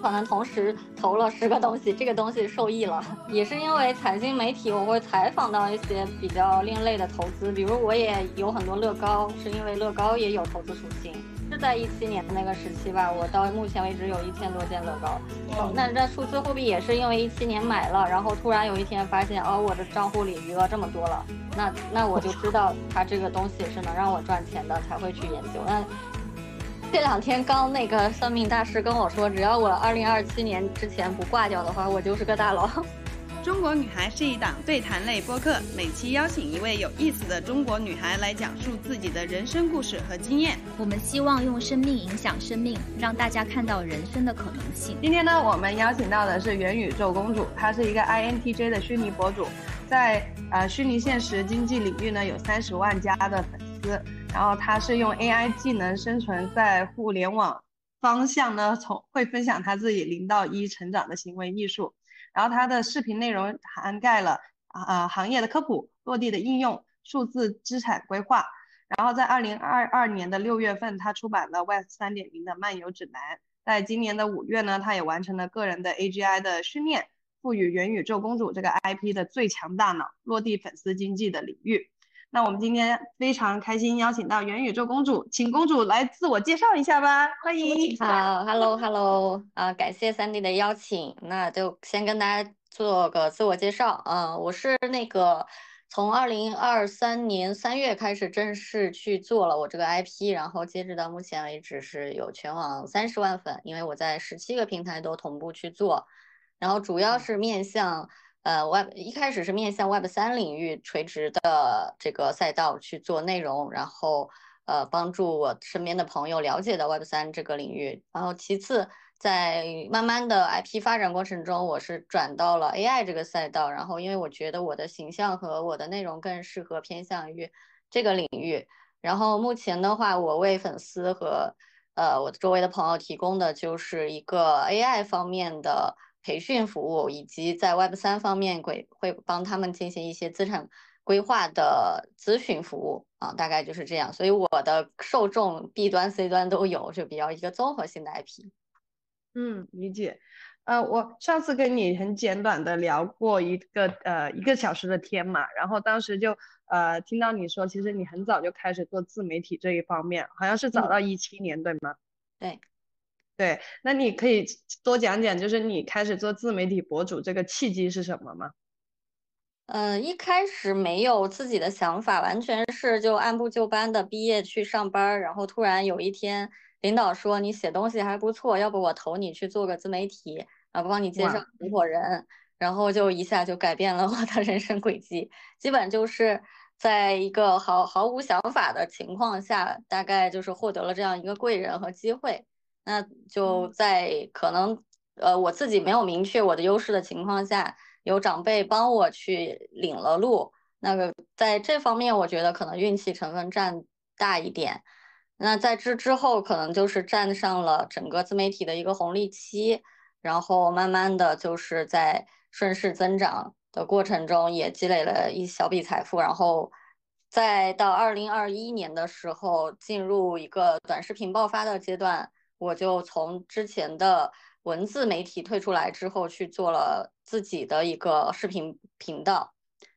可能同时投了十个东西，这个东西受益了，也是因为财经媒体我会采访到一些比较另类的投资，比如我也有很多乐高，是因为乐高也有投资属性。是在一七年的那个时期吧，我到目前为止有一千多件乐高。那那数字货币也是因为一七年买了，然后突然有一天发现，哦，我的账户里余额这么多了，那那我就知道它这个东西是能让我赚钱的，才会去研究。那这两天刚那个算命大师跟我说，只要我二零二七年之前不挂掉的话，我就是个大佬。中国女孩是一档对谈类播客，每期邀请一位有意思的中国女孩来讲述自己的人生故事和经验。我们希望用生命影响生命，让大家看到人生的可能性。今天呢，我们邀请到的是元宇宙公主，她是一个 INTJ 的虚拟博主，在呃虚拟现实经济领域呢有三十万加的粉丝，然后他是用 AI 技能生存在互联网方向呢，从会分享他自己零到一成长的行为艺术。然后它的视频内容涵盖了啊行业的科普、落地的应用、数字资产规划。然后在二零二二年的六月份，他出版了 Web 三点零的漫游指南。在今年的五月呢，他也完成了个人的 AGI 的训练，赋予元宇宙公主这个 IP 的最强大脑，落地粉丝经济的领域。那我们今天非常开心邀请到元宇宙公主，请公主来自我介绍一下吧，欢迎。好，Hello，Hello，啊，感谢三弟的邀请，那就先跟大家做个自我介绍啊，我是那个从二零二三年三月开始正式去做了我这个 IP，然后截止到目前为止是有全网三十万粉，因为我在十七个平台都同步去做，然后主要是面向。呃，Web 一开始是面向 Web 三领域垂直的这个赛道去做内容，然后呃帮助我身边的朋友了解到 Web 三这个领域。然后其次，在慢慢的 IP 发展过程中，我是转到了 AI 这个赛道。然后因为我觉得我的形象和我的内容更适合偏向于这个领域。然后目前的话，我为粉丝和呃我周围的朋友提供的就是一个 AI 方面的。培训服务以及在 Web 三方面会会帮他们进行一些资产规划的咨询服务啊，大概就是这样。所以我的受众 B 端 C 端都有，就比较一个综合性的 IP。嗯，理解。呃，我上次跟你很简短的聊过一个呃一个小时的天嘛，然后当时就呃听到你说，其实你很早就开始做自媒体这一方面，好像是早到一七年，对吗？对。对，那你可以多讲讲，就是你开始做自媒体博主这个契机是什么吗？嗯，一开始没有自己的想法，完全是就按部就班的毕业去上班，然后突然有一天领导说你写东西还不错，要不我投你去做个自媒体，然后帮你介绍合伙人，然后就一下就改变了我的人生轨迹，基本就是在一个毫毫无想法的情况下，大概就是获得了这样一个贵人和机会。那就在可能呃我自己没有明确我的优势的情况下，有长辈帮我去领了路。那个在这方面，我觉得可能运气成分占大一点。那在这之后，可能就是站上了整个自媒体的一个红利期，然后慢慢的就是在顺势增长的过程中，也积累了一小笔财富。然后再到二零二一年的时候，进入一个短视频爆发的阶段。我就从之前的文字媒体退出来之后，去做了自己的一个视频频道。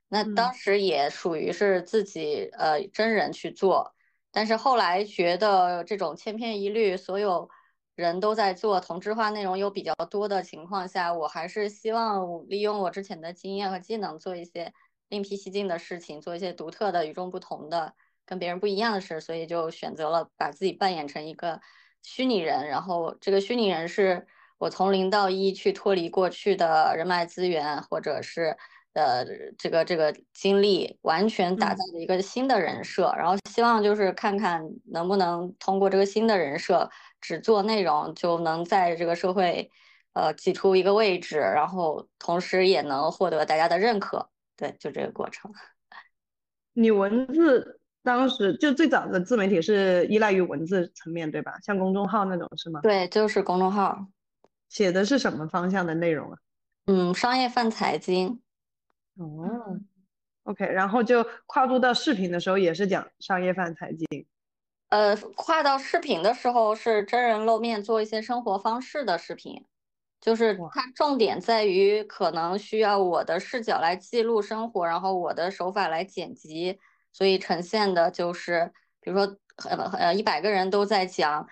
那当时也属于是自己呃真人去做，但是后来觉得这种千篇一律，所有人都在做同质化内容又比较多的情况下，我还是希望利用我之前的经验和技能，做一些另辟蹊径的事情，做一些独特的、与众不同的、跟别人不一样的事，所以就选择了把自己扮演成一个。虚拟人，然后这个虚拟人是我从零到一去脱离过去的人脉资源，或者是呃这个这个经历，完全打造的一个新的人设。然后希望就是看看能不能通过这个新的人设，只做内容就能在这个社会呃挤出一个位置，然后同时也能获得大家的认可。对，就这个过程。你文字。当时就最早的自媒体是依赖于文字层面对吧？像公众号那种是吗？对，就是公众号。写的是什么方向的内容啊？嗯，商业泛财经。哦，OK，然后就跨度到视频的时候也是讲商业泛财经。呃，跨到视频的时候是真人露面做一些生活方式的视频。就是它重点在于可能需要我的视角来记录生活，然后我的手法来剪辑，所以呈现的就是，比如说呃呃一百个人都在讲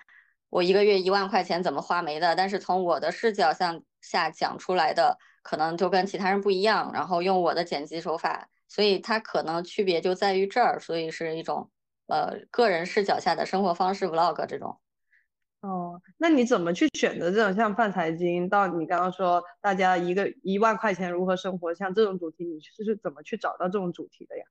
我一个月一万块钱怎么花没的，但是从我的视角向下讲出来的可能就跟其他人不一样，然后用我的剪辑手法，所以它可能区别就在于这儿，所以是一种呃个人视角下的生活方式 vlog 这种。哦，那你怎么去选择这种像泛财经到你刚刚说大家一个一万块钱如何生活，像这种主题，你是怎么去找到这种主题的呀？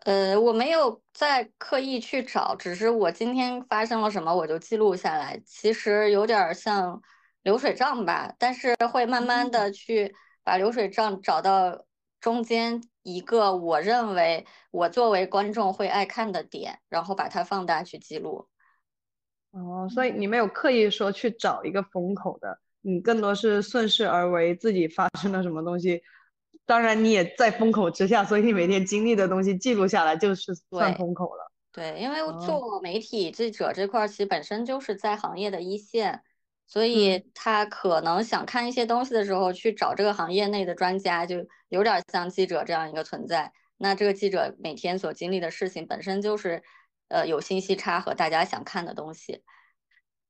呃，我没有在刻意去找，只是我今天发生了什么我就记录下来。其实有点像流水账吧，但是会慢慢的去把流水账找到中间一个我认为我作为观众会爱看的点，然后把它放大去记录。哦，所以你没有刻意说去找一个风口的，你更多是顺势而为，自己发生了什么东西，当然你也在风口之下，所以你每天经历的东西记录下来就是算风口了。对，因为做媒体记者这块，其实本身就是在行业的一线，所以他可能想看一些东西的时候，去找这个行业内的专家，就有点像记者这样一个存在。那这个记者每天所经历的事情，本身就是。呃，有信息差和大家想看的东西，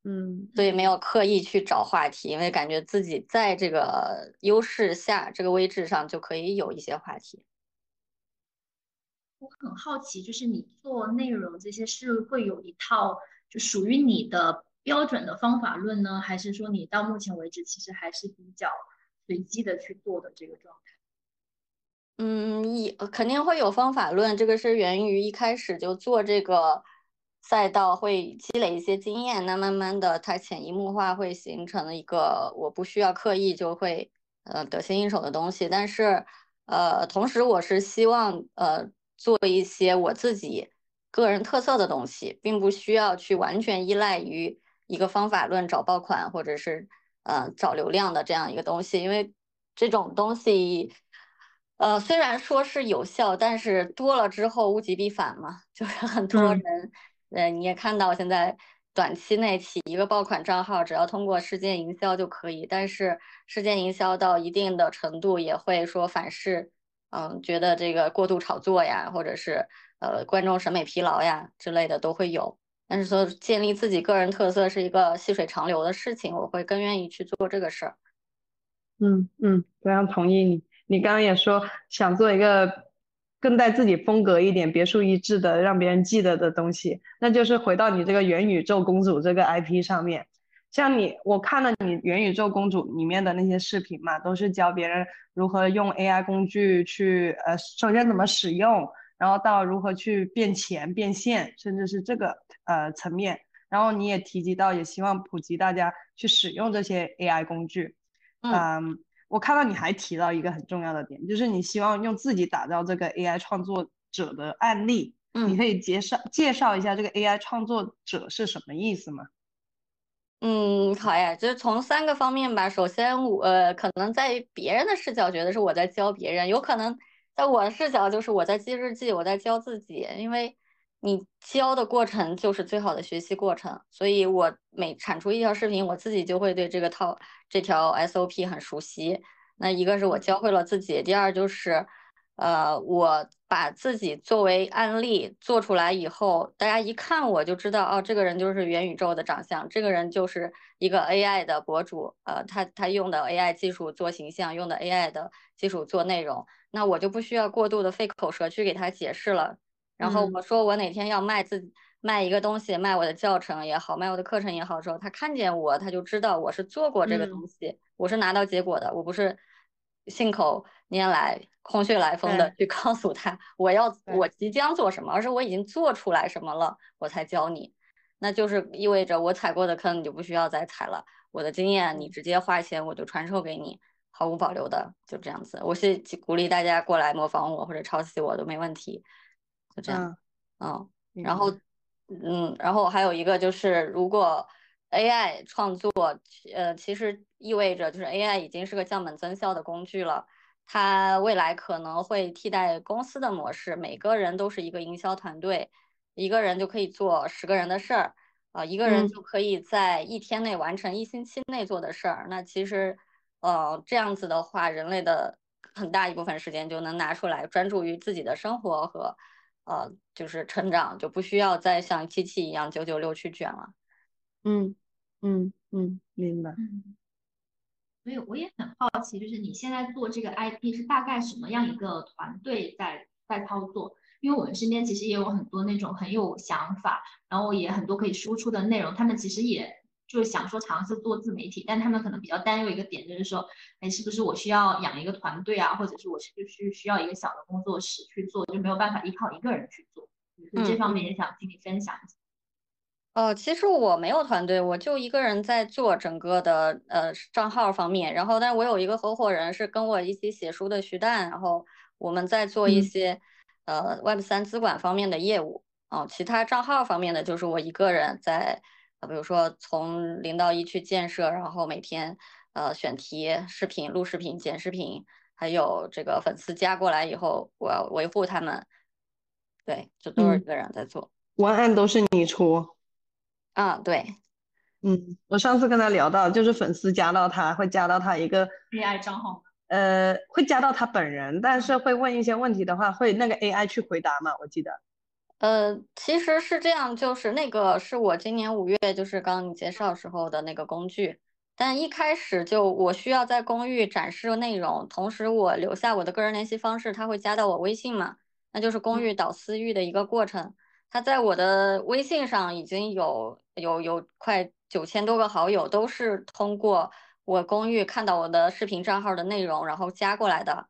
嗯，所以没有刻意去找话题，因为感觉自己在这个优势下，这个位置上就可以有一些话题。我很好奇，就是你做内容这些是会有一套就属于你的标准的方法论呢，还是说你到目前为止其实还是比较随机的去做的这个状态？嗯，一肯定会有方法论，这个是源于一开始就做这个赛道会积累一些经验，那慢慢的它潜移默化会形成一个我不需要刻意就会呃得心应手的东西。但是呃，同时我是希望呃做一些我自己个人特色的东西，并不需要去完全依赖于一个方法论找爆款或者是呃找流量的这样一个东西，因为这种东西。呃，虽然说是有效，但是多了之后物极必反嘛，就是很多人，呃，你也看到现在短期内起一个爆款账号，只要通过事件营销就可以，但是事件营销到一定的程度也会说反噬，嗯，觉得这个过度炒作呀，或者是呃观众审美疲劳呀之类的都会有。但是说建立自己个人特色是一个细水长流的事情，我会更愿意去做这个事儿。嗯嗯，非常同意你。你刚刚也说想做一个更带自己风格一点、别树一帜的、让别人记得的东西，那就是回到你这个元宇宙公主这个 IP 上面。像你，我看了你元宇宙公主里面的那些视频嘛，都是教别人如何用 AI 工具去，呃，首先怎么使用，然后到如何去变钱、变现，甚至是这个呃层面。然后你也提及到，也希望普及大家去使用这些 AI 工具，嗯。我看到你还提到一个很重要的点，就是你希望用自己打造这个 AI 创作者的案例。嗯，你可以介绍介绍一下这个 AI 创作者是什么意思吗？嗯，好呀，就是从三个方面吧。首先，我呃，可能在别人的视角觉得是我在教别人，有可能在我的视角就是我在记日记，我在教自己。因为你教的过程就是最好的学习过程，所以我每产出一条视频，我自己就会对这个套。这条 SOP 很熟悉，那一个是我教会了自己，第二就是，呃，我把自己作为案例做出来以后，大家一看我就知道，哦，这个人就是元宇宙的长相，这个人就是一个 AI 的博主，呃，他他用的 AI 技术做形象，用的 AI 的技术做内容，那我就不需要过度的费口舌去给他解释了。然后我说我哪天要卖自己。卖一个东西，卖我的教程也好，卖我的课程也好，时候他看见我，他就知道我是做过这个东西，我是拿到结果的，我不是信口拈来、空穴来风的去告诉他我要我即将做什么，而是我已经做出来什么了，我才教你。那就是意味着我踩过的坑你就不需要再踩了，我的经验你直接花钱我就传授给你，毫无保留的就这样子。我是鼓励大家过来模仿我或者抄袭我都没问题，就这样，嗯，然后。嗯，然后还有一个就是，如果 AI 创作，呃，其实意味着就是 AI 已经是个降本增效的工具了。它未来可能会替代公司的模式，每个人都是一个营销团队，一个人就可以做十个人的事儿。啊，一个人就可以在一天内完成一星期内做的事儿。那其实，呃，这样子的话，人类的很大一部分时间就能拿出来专注于自己的生活和，呃，就是成长，就不需要再像机器一样九九六去卷了。嗯嗯嗯，明白。嗯，所以我也很好奇，就是你现在做这个 IP 是大概什么样一个团队在在操作？因为我们身边其实也有很多那种很有想法，然后也很多可以输出的内容，他们其实也就是想说尝试做自媒体，但他们可能比较担忧一个点，就是说，哎，是不是我需要养一个团队啊，或者是我是不是需要一个小的工作室去做，就没有办法依靠一个人去做？就这方面也想听你分享一下。呃，其实我没有团队，我就一个人在做整个的呃账号方面，然后但是我有一个合伙人是跟我一起写书的徐旦，然后我们在做一些。呃，Web 三资管方面的业务哦，其他账号方面的就是我一个人在，比如说从零到一去建设，然后每天呃选题、视频、录视频、剪视频，还有这个粉丝加过来以后，我要维护他们，对，就都是一个人在做，文案都是你出，啊，对，嗯，我上次跟他聊到，就是粉丝加到他会加到他一个 AI 账号。呃，会加到他本人，但是会问一些问题的话，会那个 AI 去回答嘛？我记得。呃，其实是这样，就是那个是我今年五月，就是刚刚你介绍时候的那个工具，但一开始就我需要在公寓展示内容，同时我留下我的个人联系方式，他会加到我微信嘛？那就是公寓导私域的一个过程。他在我的微信上已经有有有快九千多个好友，都是通过。我公寓看到我的视频账号的内容，然后加过来的，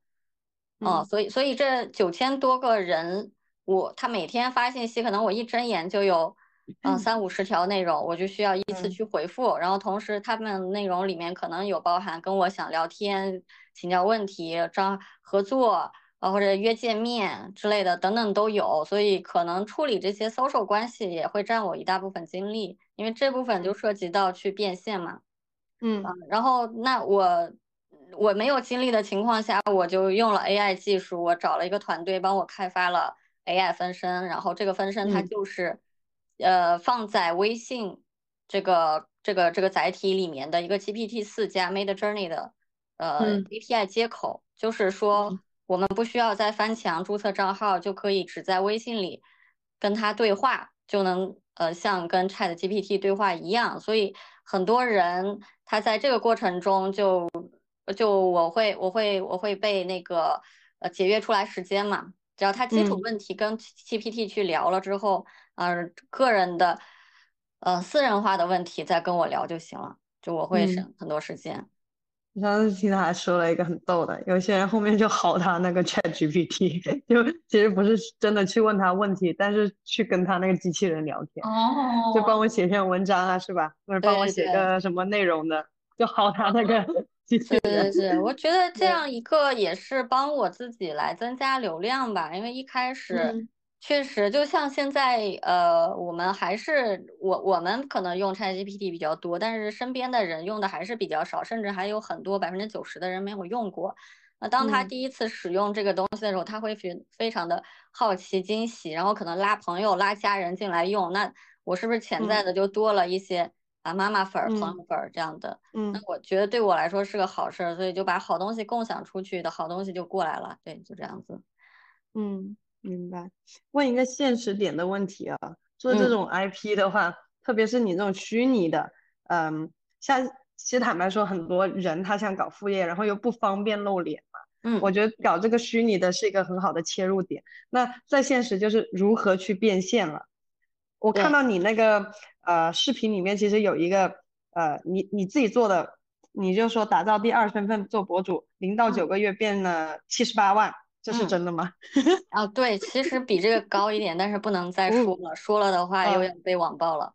嗯，所以所以这九千多个人，我他每天发信息，可能我一睁眼就有，嗯，三五十条内容，我就需要依次去回复，然后同时他们内容里面可能有包含跟我想聊天、请教问题、张合作啊或者约见面之类的等等都有，所以可能处理这些 social 关系也会占我一大部分精力，因为这部分就涉及到去变现嘛。嗯，然后那我我没有精力的情况下，我就用了 AI 技术，我找了一个团队帮我开发了 AI 分身，然后这个分身它就是，呃，放在微信这个这个这个载体里面的一个 GPT 四加 Mid Journey 的呃 API 接口，就是说我们不需要再翻墙注册账号，就可以只在微信里跟它对话，就能呃像跟 Chat GPT 对话一样，所以很多人。他在这个过程中就就我会我会我会被那个呃节约出来时间嘛，只要他基础问题跟 GPT 去聊了之后，呃个人的呃私人化的问题再跟我聊就行了，就我会省很多时间。我上次听他还说了一个很逗的，有些人后面就好他那个 Chat GPT，就其实不是真的去问他问题，但是去跟他那个机器人聊天，哦，就帮我写篇文章啊，是吧？或者帮我写个什么内容的，就好他那个 对对对，我觉得这样一个也是帮我自己来增加流量吧，因为一开始。确实，就像现在，呃，我们还是我我们可能用 ChatGPT 比较多，但是身边的人用的还是比较少，甚至还有很多百分之九十的人没有用过。那当他第一次使用这个东西的时候，他会非非常的好奇、惊喜，然后可能拉朋友、拉家人进来用。那我是不是潜在的就多了一些啊妈妈粉、朋友粉这样的？嗯，那我觉得对我来说是个好事儿，所以就把好东西共享出去的好东西就过来了。对，就这样子。嗯。明白，问一个现实点的问题啊，做这种 IP 的话，特别是你这种虚拟的，嗯，像其实坦白说，很多人他想搞副业，然后又不方便露脸嘛，嗯，我觉得搞这个虚拟的是一个很好的切入点。那在现实就是如何去变现了？我看到你那个呃视频里面其实有一个呃你你自己做的，你就说打造第二身份做博主，零到九个月变了七十八万。这是真的吗？啊，对，其实比这个高一点，但是不能再说了，说了的话又要被网暴了。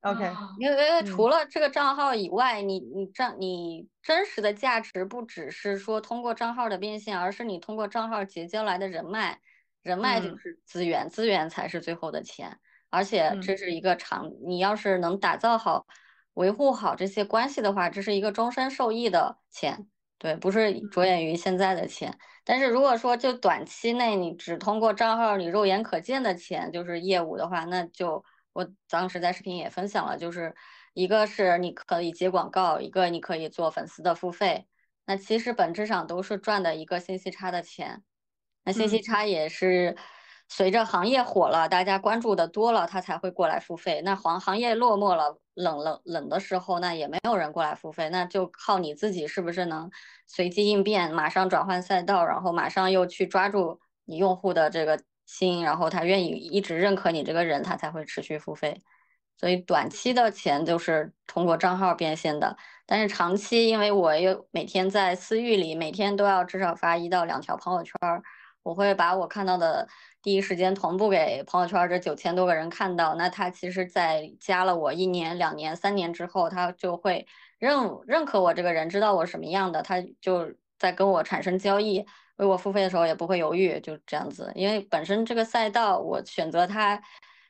OK，因为因为除了这个账号以外，你你账你真实的价值不只是说通过账号的变现，而是你通过账号结交来的人脉，人脉就是资源，资源才是最后的钱，而且这是一个长，你要是能打造好、维护好这些关系的话，这是一个终身受益的钱。对，不是着眼于现在的钱，但是如果说就短期内你只通过账号你肉眼可见的钱就是业务的话，那就我当时在视频也分享了，就是一个是你可以接广告，一个你可以做粉丝的付费，那其实本质上都是赚的一个信息差的钱。那信息差也是随着行业火了，大家关注的多了，他才会过来付费。那行行业落寞了，冷了冷的时候，那也没有人过来付费，那就靠你自己是不是能随机应变，马上转换赛道，然后马上又去抓住你用户的这个心，然后他愿意一直认可你这个人，他才会持续付费。所以短期的钱就是通过账号变现的，但是长期，因为我又每天在私域里，每天都要至少发一到两条朋友圈。我会把我看到的第一时间同步给朋友圈这九千多个人看到。那他其实，在加了我一年、两年、三年之后，他就会认认可我这个人，知道我什么样的，他就在跟我产生交易，为我付费的时候也不会犹豫，就这样子。因为本身这个赛道，我选择它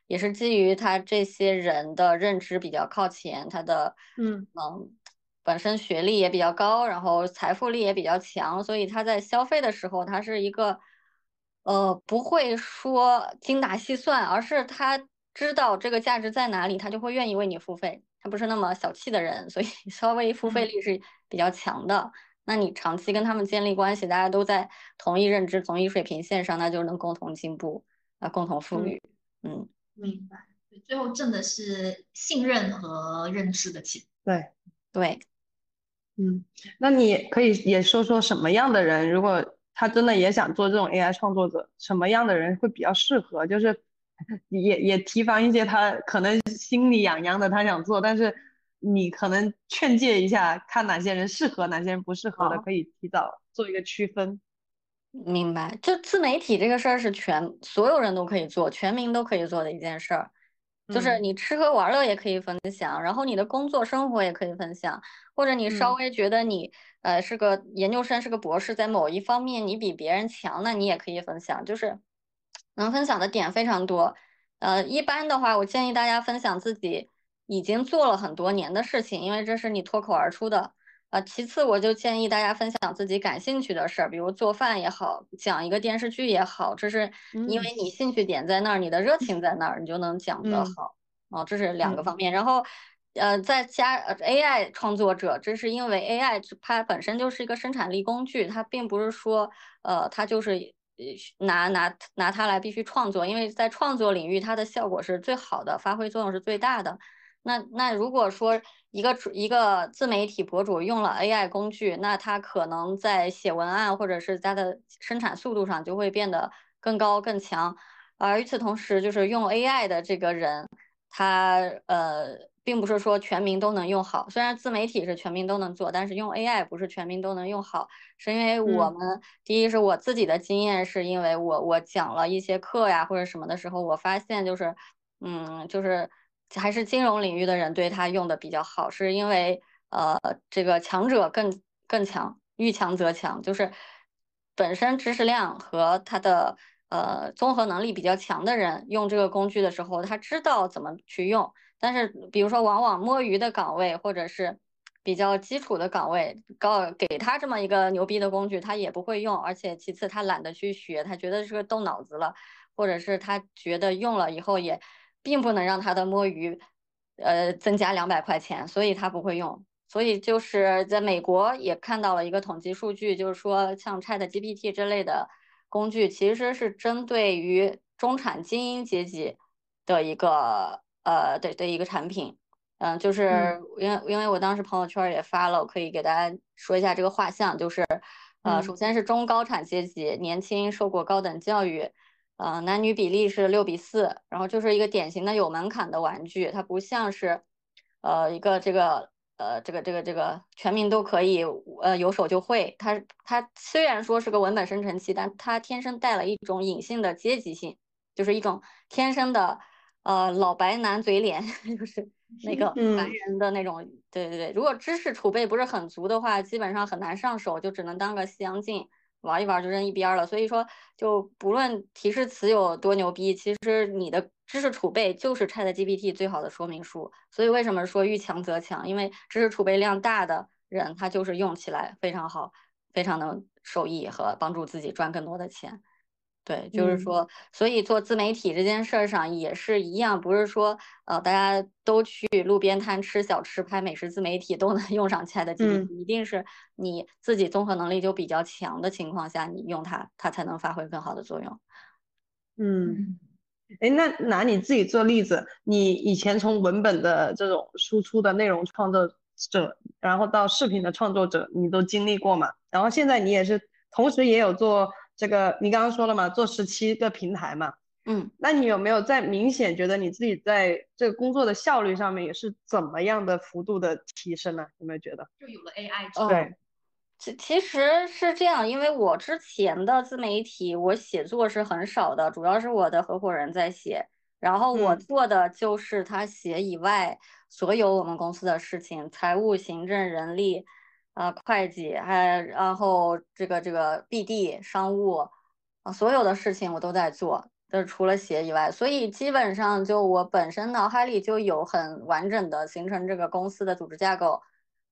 也是基于他这些人的认知比较靠前，他的嗯嗯。本身学历也比较高，然后财富力也比较强，所以他在消费的时候，他是一个。呃，不会说精打细算，而是他知道这个价值在哪里，他就会愿意为你付费。他不是那么小气的人，所以 稍微付费力是比较强的。那你长期跟他们建立关系，大家都在同一认知、同一水平线上，那就能共同进步啊，共同富裕。嗯，明白。最后挣的是信任和认知的钱。对对，嗯，那你可以也说说什么样的人，如果。他真的也想做这种 AI 创作者，什么样的人会比较适合？就是也也提防一些他可能心里痒痒的，他想做，但是你可能劝诫一下，看哪些人适合，哪些人不适合的，可以提早做一个区分。明白，就自媒体这个事儿是全所有人都可以做，全民都可以做的一件事儿。就是你吃喝玩乐也可以分享，然后你的工作生活也可以分享，或者你稍微觉得你呃是个研究生是个博士，在某一方面你比别人强，那你也可以分享，就是能分享的点非常多。呃，一般的话，我建议大家分享自己已经做了很多年的事情，因为这是你脱口而出的。啊，其次我就建议大家分享自己感兴趣的事儿，比如做饭也好，讲一个电视剧也好，这是因为你兴趣点在那儿，你的热情在那儿，你就能讲得好。哦，这是两个方面。然后，呃，再加 AI 创作者，这是因为 AI 它本身就是一个生产力工具，它并不是说，呃，它就是拿拿拿它来必须创作，因为在创作领域它的效果是最好的，发挥作用是最大的。那那如果说一个一个自媒体博主用了 AI 工具，那他可能在写文案或者是他的生产速度上就会变得更高更强。而与此同时，就是用 AI 的这个人，他呃，并不是说全民都能用好。虽然自媒体是全民都能做，但是用 AI 不是全民都能用好，是因为我们第一是我自己的经验，是因为我我讲了一些课呀或者什么的时候，我发现就是嗯就是。还是金融领域的人对他用的比较好，是因为呃，这个强者更更强，遇强则强，就是本身知识量和他的呃综合能力比较强的人用这个工具的时候，他知道怎么去用。但是比如说，往往摸鱼的岗位或者是比较基础的岗位，告给他这么一个牛逼的工具，他也不会用，而且其次他懒得去学，他觉得是个动脑子了，或者是他觉得用了以后也。并不能让他的摸鱼，呃，增加两百块钱，所以他不会用。所以就是在美国也看到了一个统计数据，就是说像 Chat GPT 这类的工具，其实是针对于中产精英阶级的一个呃的的一个产品。嗯，就是因为因为我当时朋友圈也发了，我可以给大家说一下这个画像，就是呃，首先是中高产阶级，年轻，受过高等教育。呃，男女比例是六比四，然后就是一个典型的有门槛的玩具，它不像是，呃，一个这个呃这个这个这个全民都可以呃有手就会，它它虽然说是个文本生成器，但它天生带了一种隐性的阶级性，就是一种天生的呃老白男嘴脸，就是那个白人的那种，对对对，如果知识储备不是很足的话，基本上很难上手，就只能当个西洋镜。玩一玩就扔一边了，所以说就不论提示词有多牛逼，其实你的知识储备就是 Chat GPT 最好的说明书。所以为什么说遇强则强？因为知识储备量大的人，他就是用起来非常好，非常能受益和帮助自己赚更多的钱。对，就是嗯说，所以做自媒体这件事儿上也是一样，不是说呃大家都去路边摊吃小吃、拍美食自媒体都能 用上 ChatGPT，、嗯一定是你自己综合能力就比较强的情况下，你用它，它才能发挥更好的作用。嗯，哎，那拿你自己做例子，你以前从文本的这种输出的内容创作者，然后到视频的创作者，你都经历过嘛？然后现在你也是，同时也有做这个，你刚刚说了嘛，做十七个平台嘛。嗯，那你有没有在明显觉得你自己在这个工作的效率上面也是怎么样的幅度的提升呢？有没有觉得？就有了 AI 之哦后，对，其其实是这样，因为我之前的自媒体我写作是很少的，主要是我的合伙人在写，然后我嗯做的就是他写以外所有我们公司的事情，财务、行政、人力，呃，会计，还然后这个这个 BD 商务，啊，所有的事情我都在做，就是除了写以外，所以基本上就我本身脑海里就有很完整的形成这个公司的组织架构。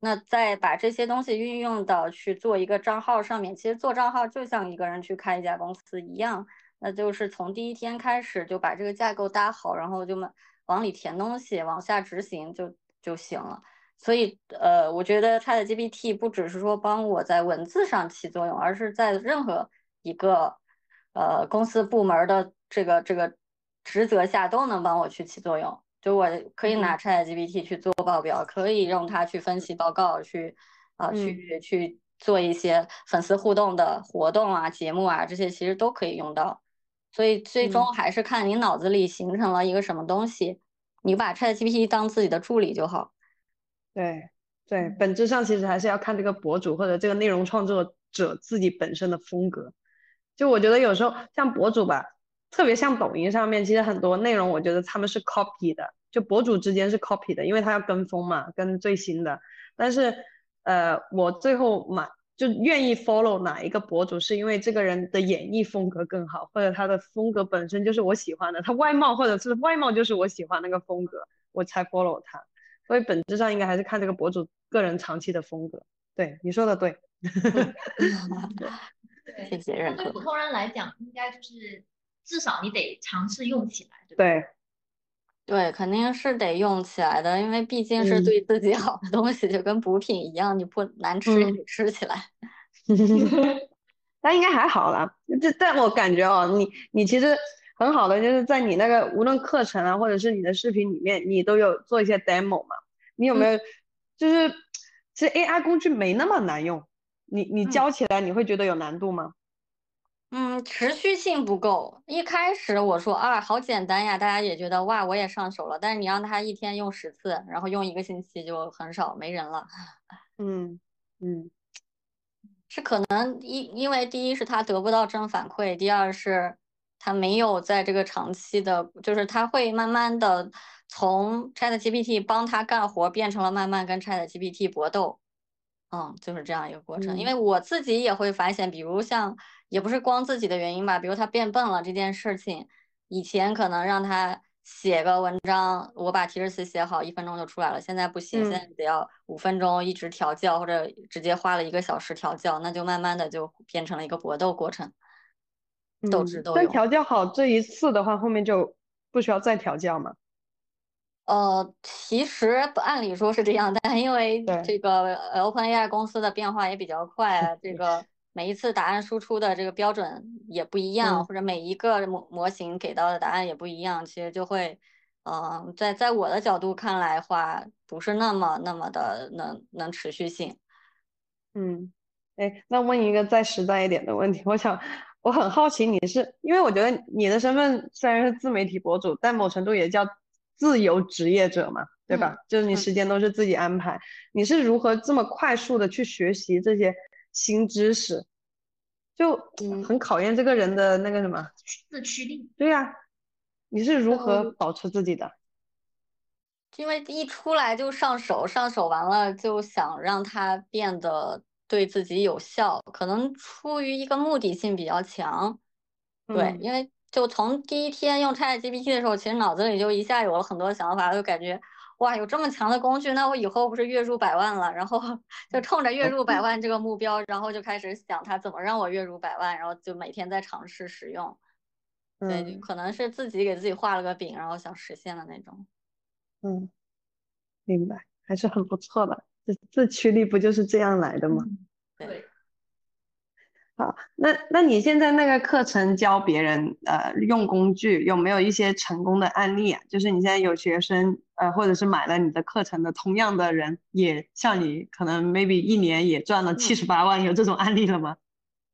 那再把这些东西运用到去做一个账号上面，其实做账号就像一个人去开一家公司一样，那就是从第一天开始就把这个架构搭好，然后就往里填东西，往下执行就就行了。所以，呃，我觉得 ChatGPT 不只是说帮我在文字上起作用，而是在任何一个呃公司部门的这个这个职责下都能帮我去起作用。就我可以拿 ChatGPT 去做报表，可以用它去分析报告，去啊、去去做一些粉丝互动的活动啊、节目啊，这些其实都可以用到。所以最终还是看你脑子里形成了一个什么东西，你把 ChatGPT 当自己的助理就好。对对，本质上其实还是要看这个博主或者这个内容创作者自己本身的风格。就我觉得有时候像博主吧，特别像抖音上面，其实很多内容我觉得他们是 copy 的，就博主之间是 copy 的，因为他要跟风嘛，跟最新的。但是呃，我最后买就愿意 follow 哪一个博主，是因为这个人的演绎风格更好，或者他的风格本身就是我喜欢的，他外貌或者是外貌就是我喜欢那个风格，我才 follow 他。所以本质上应该还是看这个博主个人长期的风格。对，你说的对。对 谢谢认可。对普通人来讲，应该就是至少你得尝试用起来，对吧？对，对，肯定是得用起来的，因为毕竟是嗯对自己好的东西，就跟补品一样，你不难吃也嗯得吃起来。但应该还好啦。这但我感觉哦，你你其实很好的，就是在你那个无论课程啊，或者是你的视频里面，你都有做一些 demo 嘛。你有没有就是其实 AI 工具没那么难用，你你嗯教起来你会觉得有难度吗？嗯，持续性不够。一开始我说啊，好简单呀，大家也觉得哇，我也上手了。但是你让他一天用十次，然后用一个星期就很少，没人了。嗯嗯是可能因因为第一是他得不到正反馈，第二是他没有在这个长期的，就是他会慢慢的从 ChatGPT 帮他干活，变成了慢慢跟 ChatGPT 搏斗。嗯，就是这样一个过程。因为我自己也会发现，比如像也不是光自己的原因吧，比如他变笨了这件事情，以前可能让他写个文章，我把提示词写好，一分钟就出来了。现在不行，现在得要五分钟一直调教，或者直接花了一个小时调教，那就慢慢的就变成了一个搏斗过程，斗智嗯但。调教好这一次的话，后面就不需要再调教嘛？呃，其实按理说是这样，但因为这个呃 OpenAI 公司的变化也比较快啊，这个 每一次答案输出的这个标准也不一样，嗯或者每一个模模型给到的答案也不一样，其实就会，嗯、在在我的角度看来话，不是那么那么的能能持续性。嗯，哎，那问一个再实在一点的问题，我想我很好奇，你是因为我觉得你的身份虽然是自媒体博主，但某程度也叫自由职业者嘛，对吧？就是你嗯时间都是自己安排，你是如何这么快速的去学习这些新知识？就嗯很考验这个人的那个什么，自驱力。对呀，你是如何保持自己的？因为一出来就上手，上手完了就想让它变得对自己有效，可能出于一个目的性比较强。对，嗯因为就从第一天用 ChatGPT 的时候，其实脑子里就一下有了很多想法，就感觉哇，有这么强的工具，那我以后不是月入百万了？然后就冲着月入百万这个目标，然后就开始想它怎么让我月入百万，然后就每天在尝试使用。对，嗯可能是自己给自己画了个饼，然后想实现的那种。嗯，明白，还是很不错的。这自驱力不就是这样来的吗？嗯对对，好，那那你现在那个课程教别人呃用工具，有没有一些成功的案例啊？就是你现在有学生呃，或者是买了你的课程的同样的人，也像你可能 maybe 一年也赚了七十八万，有这种案例了吗？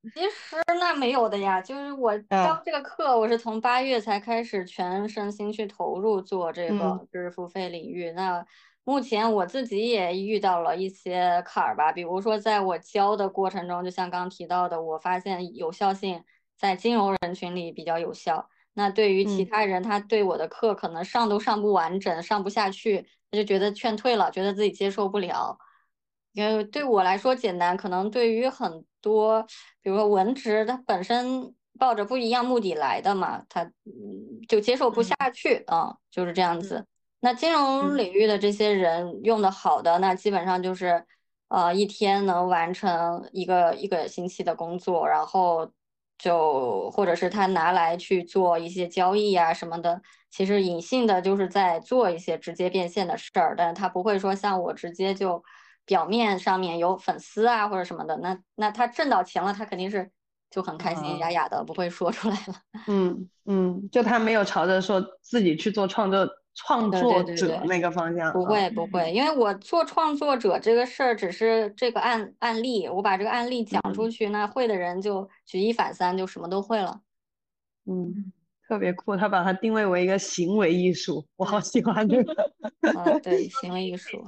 其实那没有的呀，就是我教这个课，我是从八月才开始全身心去投入做这个嗯知识付费领域。那目前我自己也遇到了一些坎儿吧，比如说在我教的过程中，就像刚刚提到的，我发现有效性在金融人群里比较有效。那对于其嗯他人，他对我的课可能上都上不完整，上不下去，他就觉得劝退了，觉得自己接受不了。因为对我来说简单，可能对于很多，比如说文职，他本身抱着不一样目的来的嘛，他嗯就接受不下去啊、就是这样子。那金融嗯领域的这些人用的好的，那基本上就是，呃，一天能完成一个一个星期的工作，然后就或者是他拿来去做一些交易啊什么的，其实隐性的就是在做一些直接变现的事儿，但是他不会说像我直接就表面上面有粉丝啊或者什么的，那那他挣到钱了，他肯定是就很开心啊雅雅的，不会说出来了。嗯嗯，就他没有朝着说自己去做创作创作者那个方向，不啊会不会，因为我做创作者这个事儿只是这个案案例，我把这个案例讲出去，那会的人就举一反三，就什么都会了。嗯，特别酷，他把它定位为一个行为艺术，我好喜欢这个。啊，对，行为艺术，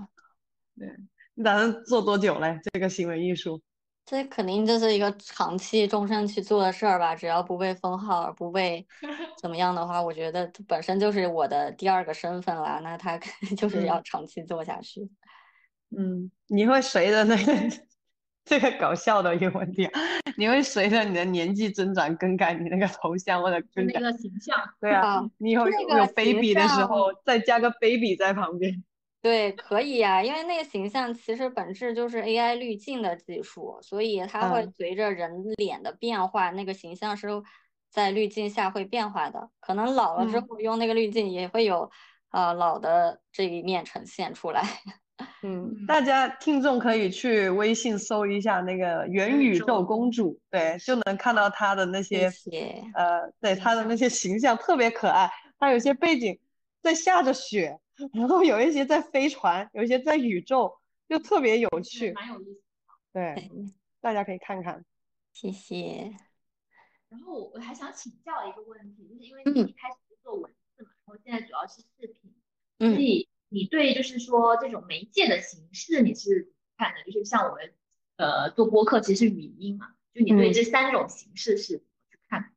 对你打算做多久嘞？这个行为艺术？这肯定就是一个长期终身去做的事儿吧。只要不被封号，不被 怎么样的话，我觉得它本身就是我的第二个身份啦。那他肯定就是要嗯长期做下去。嗯，你会随着那个 这个搞笑的一个问题啊，你会随着你的年纪增长更改你那个头像或者更改？个形象，对啊啊，你以后有有 baby 的时候再加个 baby 在旁边。对，可以呀，因为那个形象其实本质就是 AI 滤镜的技术，所以它会嗯随着人脸的变化，那个形象是在滤镜下会变化的。可能老了之嗯后用那个滤镜也会有，呃，老的这一面呈现出来。嗯，嗯大家听众可以去微信搜一下那个元元宇宙公主，对，就能看到她的那些谢。呃，对她的那些形象特别可爱，她有些背景在下着雪，然后有一些在飞船，有一些在宇宙，就特别有趣。蛮有意思。对，对大家可以看看。谢谢。然后我我还想请教一个问题，就是因为嗯你一开始是做文字嘛，然后现在主要是视频，嗯所以你对就是说这种媒介的形式你是怎么看的？就是像我们呃做播客其实是语音嘛，就你对嗯这三种形式是怎么去看的？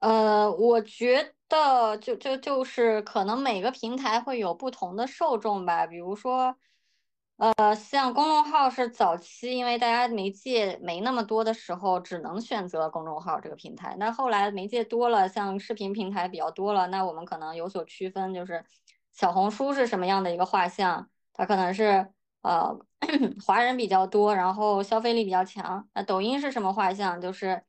呃，我觉的就就就是可能每个平台会有不同的受众吧，比如说，呃，像公众号是早期，因为大家媒介没那么多的时候，只能选择公众号这个平台。那后来媒介多了，像视频平台比较多了，那我们可能有所区分，就是小红书是什么样的一个画像，它可能是呃 华人比较多，然后消费力比较强。那抖音是什么画像？就是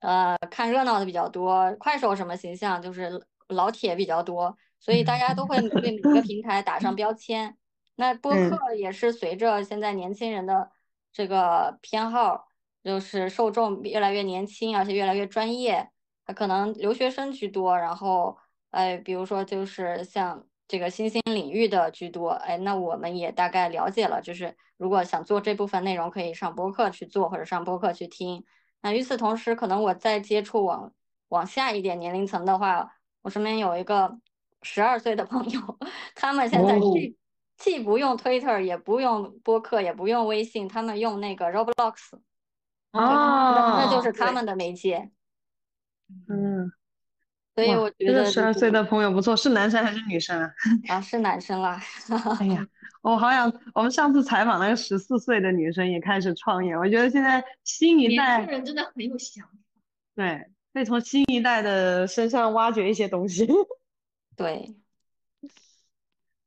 呃看热闹的比较多。快手什么形象？就是老铁比较多。所以大家都会对每个平台打上标签。那播嗯客也是随着现在年轻人的这个偏好，就是受众越来越年轻，而且越来越专业。他可能留学生居多，然后哎，比如说就是像这个新兴领域的居多，哎，那我们也大概了解了，就是如果想做这部分内容，可以上播客去做，或者上播客去听。那与此同时，可能我再接触往往下一点年龄层的话，我身边有一个十二岁的朋友，他们现在哦。既既不用 Twitter，也不用播客，也不用微信，他们用那个 Roblox，啊那就是哦，他们的媒介。嗯，所以我觉得十二岁的朋友不错，是男生还是女生啊？啊，是男生啦。哎呀，我好想，我们上次采访那个十四岁的女生也开始创业，我觉得现在新一年轻代，人真的很有想法。对，可以从新一代的身上挖掘一些东西，对，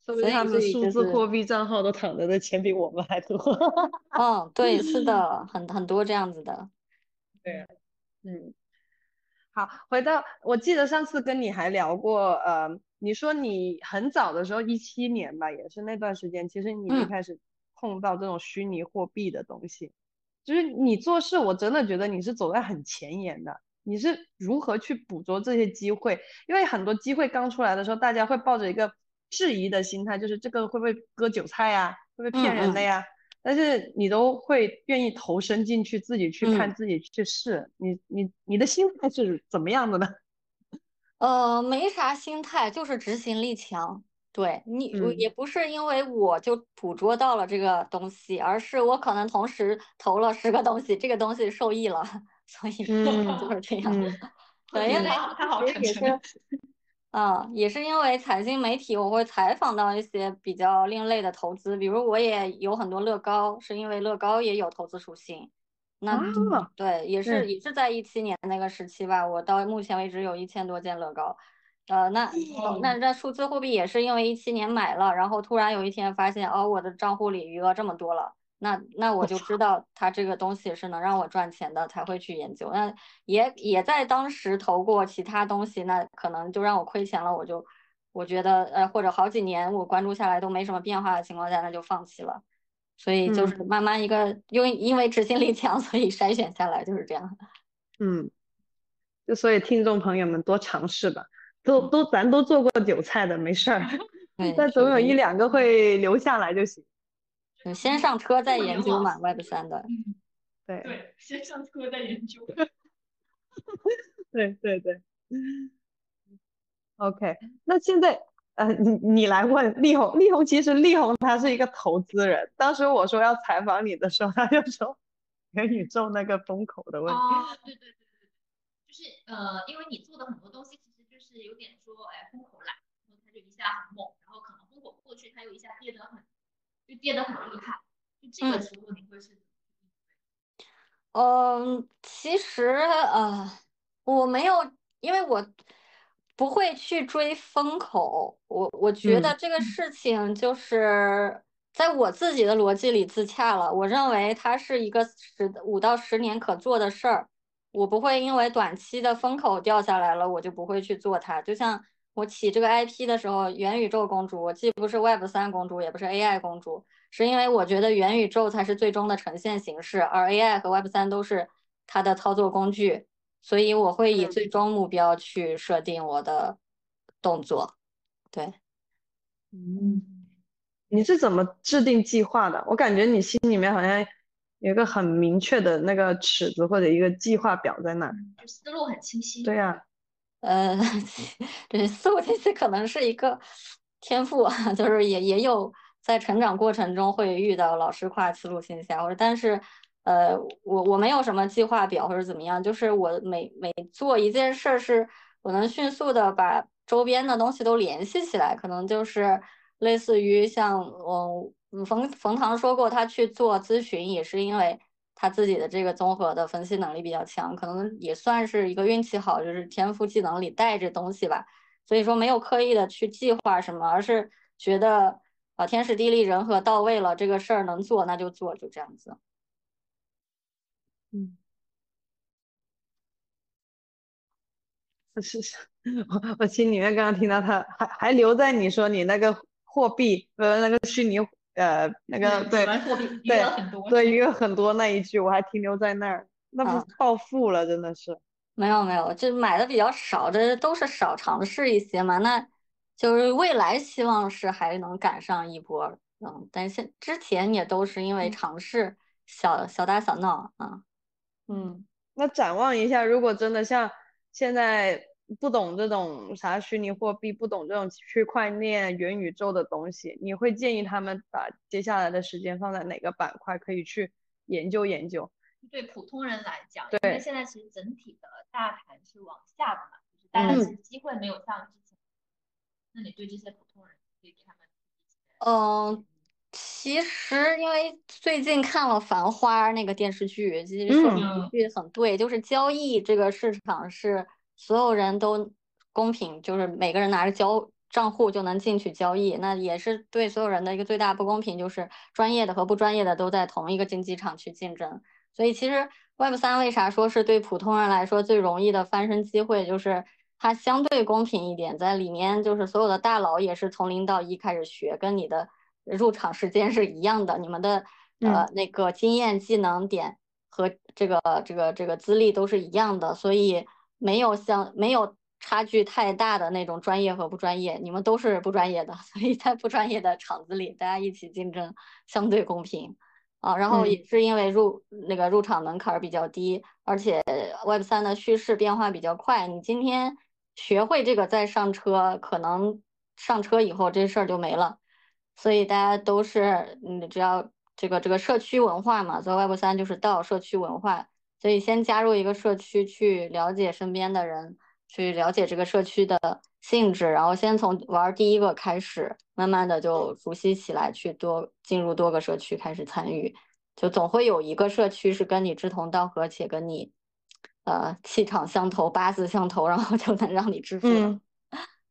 说不定他们数字货币账号都躺着的钱比我们还多。嗯，对，是的，很很多这样子的。对嗯，好，回到我记得上次跟你还聊过，呃，你说你很早的时候，一七年吧，也是那段时间，其实你一开始碰到这种虚拟货币的东西，就是你做事，我真的觉得你是走在很前沿的。你是如何去捕捉这些机会？因为很多机会刚出来的时候，大家会抱着一个质疑的心态，就是这个会不会割韭菜呀？会不会骗人的呀？但是你都会愿意投身进去，自己去看，自己去试。你你你的心态是怎么样的呢？呃，没啥心态，就是执行力强。对你也不是因为我就捕捉到了这个东西，而是我可能同时投了十个东西，这个东西受益了，所以就是这样。对，因为也是。嗯，也是因为财经媒体，我会采访到一些比较另类的投资，比如我也有很多乐高，是因为乐高也有投资属性。那对，也是也是在一七年那个时期吧，我到目前为止有一千多件乐高。呃，那那那数字货币也是因为一七年买了，然后突然有一天发现，哦，我的账户里余额这么多了。那那我就知道它这个东西是能让我赚钱的，才会去研究。那也也在当时投过其他东西，那可能就让我亏钱了，我就我觉得呃或者好几年我关注下来都没什么变化的情况下，那就放弃了。所以就是慢慢一个因为因为执行力强，所以筛选下来就是这样。嗯，就所以听众朋友们多尝试吧，都都咱都做过韭菜的，没事儿，但总有一两个会留下来就行。先上车再研究嘛，Web 三的。对对，先上车再研究。对对对。OK，那现在呃，你你来问力宏，力宏其实力宏他是一个投资人。当时我说要采访你的时候，他就说元宇宙那个风口的问题。哦，对对对对对，就是呃，因为你做的很多东西其实就是有点说，哎，风口来，然后它就一下很猛，然后可能风口过去，它又一下跌得很。就跌得很厉害，就这个时候你会是？嗯，其实呃，我没有，因为我不会去追风口。我我觉得这个事情就是在我自己的逻辑里自洽了。我认为它是一个十五到十年可做的事儿，我不会因为短期的风口掉下来了，我就不会去做它。就像。我起这个 IP 的时候，元宇宙公主，我既不是 Web 三公主，也不是 AI 公主，是因为我觉得元宇宙才是最终的呈现形式，而 AI 和 Web 三都是它的操作工具，所以我会以最终目标去设定我的动作。对，嗯，你是怎么制定计划的？我感觉你心里面好像有一个很明确的那个尺子或者一个计划表在那儿，就思路很清晰。对呀。呃，对，思路清晰可能是一个天赋，就是也也有在成长过程中会遇到老师夸思路清晰，或者但是，呃，我我没有什么计划表或者怎么样，就是我每每做一件事儿，是我能迅速的把周边的东西都联系起来，可能就是类似于像我冯冯唐说过，他去做咨询也是因为。他自己的这个综合的分析能力比较强，可能也算是一个运气好，就是天赋技能里带着东西吧。所以说没有刻意的去计划什么，而是觉得啊天时地利人和到位了，这个事儿能做那就做，就这样子。嗯，是是，我我心里面刚刚听到他还还留在你说你那个货币呃那个虚拟。呃，那个对对对，余额很多那一句我还停留在那儿，那不是暴富了，真的是。没有没有，就买的比较少，这都是少尝试一些嘛。那就是未来希望是还能赶上一波，嗯，但是之前也都是因为尝试小小打小闹啊。嗯，那展望一下，如果真的像现在。不懂这种啥虚拟货币，不懂这种区块链、元宇宙的东西，你会建议他们把接下来的时间放在哪个板块可以去研究研究？对普通人来讲，因为现在其实整体的大盘是往下的嘛，就是大家其实机会没有像之前。那你对这些普通人可以给他们？嗯，其实因为最近看了《繁花》那个电视剧，其实说一句很对，就是交易这个市场是。所有人都公平，就是每个人拿着交账户就能进去交易，那也是对所有人的一个最大不公平，就是专业的和不专业的都在同一个竞技场去竞争。所以其实 Web 三为啥说是对普通人来说最容易的翻身机会，就是它相对公平一点，在里面就是所有的大佬也是从零到一开始学，跟你的入场时间是一样的，你们的呃那个经验、技能点和这个这个这个资历都是一样的，所以没有像没有。差距太大的那种专业和不专业，你们都是不专业的，所以在不专业的场子里，大家一起竞争相对公平啊。然后也是因为入那个入场门槛比较低，而且 Web 三的叙事变化比较快，你今天学会这个再上车，可能上车以后这事儿就没了。所以大家都是，你只要这个这个社区文化嘛，所以 Web 三就是到社区文化，所以先加入一个社区去了解身边的人。去了解这个社区的性质，然后先从玩第一个开始，慢慢的就熟悉起来，去多进入多个社区开始参与，就总会有一个社区是跟你志同道合且跟你，呃气场相投、八字相投，然后就能让你致富。嗯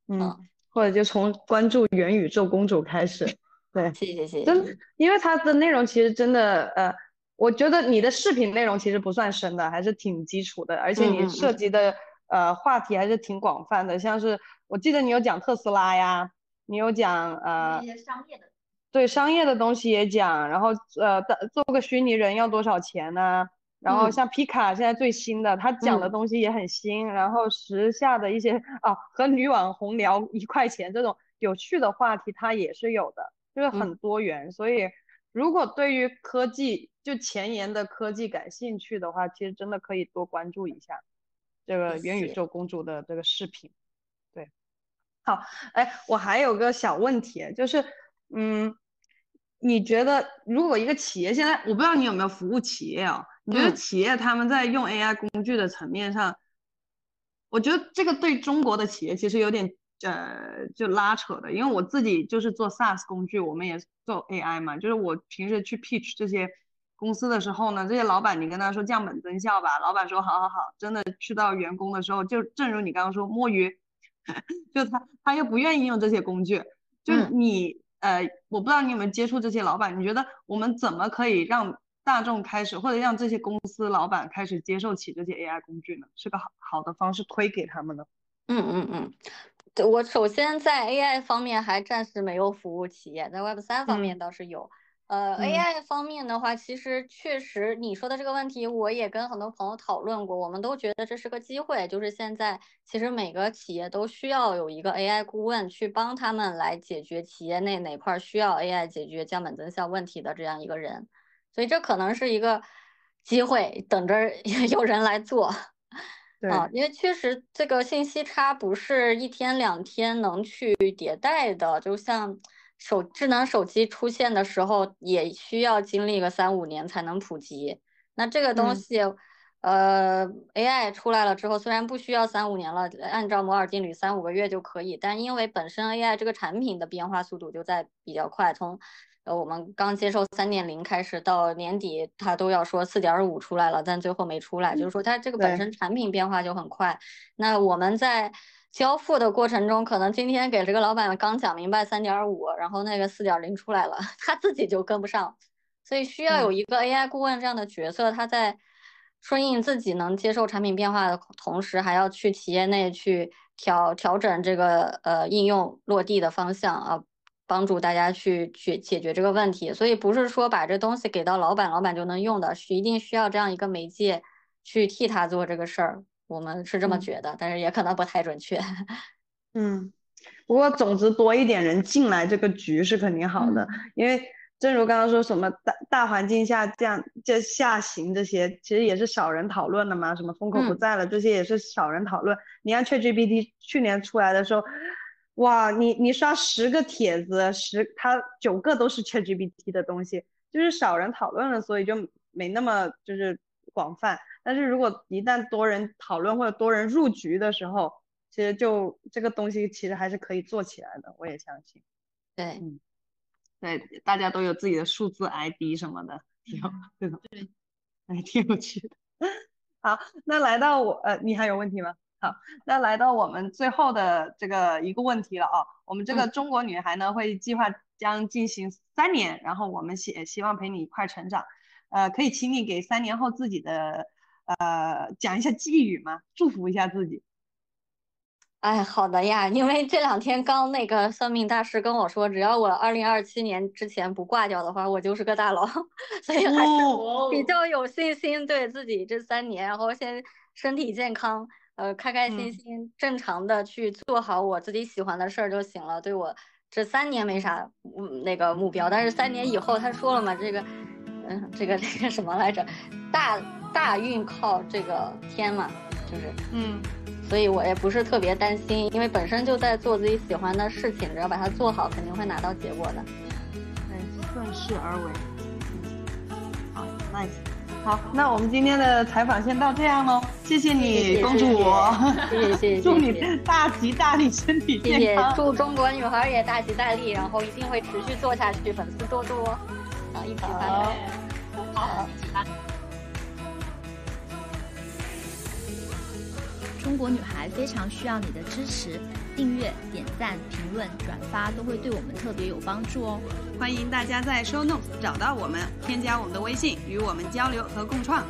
嗯，或者就从关注元宇宙公主开始。对，谢谢谢谢。真，因为它的内容其实真的，呃，我觉得你的视频内容其实不算深的，还是挺基础的，而且你涉及的。呃，话题还是挺广泛的，像是我记得你有讲特斯拉呀，你有讲呃一些商业的，对商业的东西也讲，然后呃，做个虚拟人要多少钱呢？然后像皮卡现在最新的，他讲的东西也很新，然后时下的一些啊和女网红聊一块钱这种有趣的话题，他也是有的，就是很多元。所以如果对于科技就前沿的科技感兴趣的话，其实真的可以多关注一下。这个元宇宙公主的这个视频，对，好，哎，我还有个小问题，就是，嗯，你觉得如果一个企业现在，我不知道你有没有服务企业啊？你觉得企业他们在用 AI 工具的层面上，我觉得这个对中国的企业其实有点呃就拉扯的，因为我自己就是做 SaaS 工具，我们也做 AI 嘛，就是我平时去 pitch 这些。公司的时候呢，这些老板你跟他说降本增效吧，老板说好好好，真的去到员工的时候，就正如你刚刚说摸鱼，就他他又不愿意用这些工具，就你呃，我不知道你有没有接触这些老板，你觉得我们怎么可以让大众开始或者让这些公司老板开始接受起这些 AI 工具呢？是个好好的方式推给他们呢？嗯嗯嗯，我首先在 AI 方面还暂时没有服务企业，在 Web 三方面倒是有。呃，AI 方面的话，其实确实你说的这个问题，我也跟很多朋友讨论过，我们都觉得这是个机会。就是现在，其实每个企业都需要有一个 AI 顾问去帮他们来解决企业内哪块需要 AI 解决降本增效问题的这样一个人，所以这可能是一个机会，等着 有人来做。啊，因为确实这个信息差不是一天两天能去迭代的，就像。手智能手机出现的时候，也需要经历个三五年才能普及。那这个东西，呃，AI 出来了之后，虽然不需要三五年了，按照摩尔定律，三五个月就可以。但因为本身 AI 这个产品的变化速度就在比较快，从呃我们刚接受三点零开始，到年底它都要说四点五出来了，但最后没出来，就是说它这个本身产品变化就很快。那我们在交付的过程中，可能今天给这个老板刚讲明白三点五，然后那个四点零出来了，他自己就跟不上，所以需要有一个 AI 顾问这样的角色，他在顺应自己能接受产品变化的同时，还要去企业内去调调整这个呃应用落地的方向啊，帮助大家去去解决这个问题。所以不是说把这东西给到老板，老板就能用的，是一定需要这样一个媒介去替他做这个事儿。我们是这么觉得，但是也可能不太准确。嗯，不过总之多一点人进来这个局是肯定好的，因为正如刚刚说什么大大环境下降这下行这些，其实也是少人讨论的嘛。什么风口不在了，这些也是少人讨论。你看 ChatGPT 去年出来的时候，哇，你你刷十个帖子，十它九个都是 ChatGPT 的东西，就是少人讨论了，所以就没那么就是广泛。但是如果一旦多人讨论或者多人入局的时候，其实就这个东西其实还是可以做起来的，我也相信。对，嗯，对，大家都有自己的数字 ID 什么的，挺好，对吧？对，哎，挺有趣的。好，那来到我，呃，你还有问题吗？好，那来到我们最后的这个一个问题了啊，我们这个中国女孩呢会计划将进行三年，然后我们也希望陪你一块成长。呃，可以请你给三年后自己的呃讲一下寄语吗？祝福一下自己。哎，好的呀，因为这两天刚那个算命大师跟我说，只要我二零二七年之前不挂掉的话，我就是个大佬，所以还是比较有信心，对自己这三年，然后先身体健康，呃，开开心心，正常的去做好我自己喜欢的事儿就行了。对我这三年没啥嗯那个目标，但是三年以后他说了嘛，这个嗯这个那个什么来着，大大运靠这个天嘛，就是嗯。所以我也不是特别担心，因为本身就在做自己喜欢的事情，只要把它做好，肯定会拿到结果的。对，顺势而为。好，nice。好，那我们今天的采访先到这样喽，谢谢你，公主。谢谢谢谢。祝你大吉大利，身体健康。祝中国女孩也大吉大利，然后一定会持续做下去，粉丝多多，啊，一起发财。好，来。中国女孩非常需要你的支持，订阅、点赞、评论、转发都会对我们特别有帮助哦。欢迎大家在 Show Notes 找到我们，添加我们的微信，与我们交流和共创。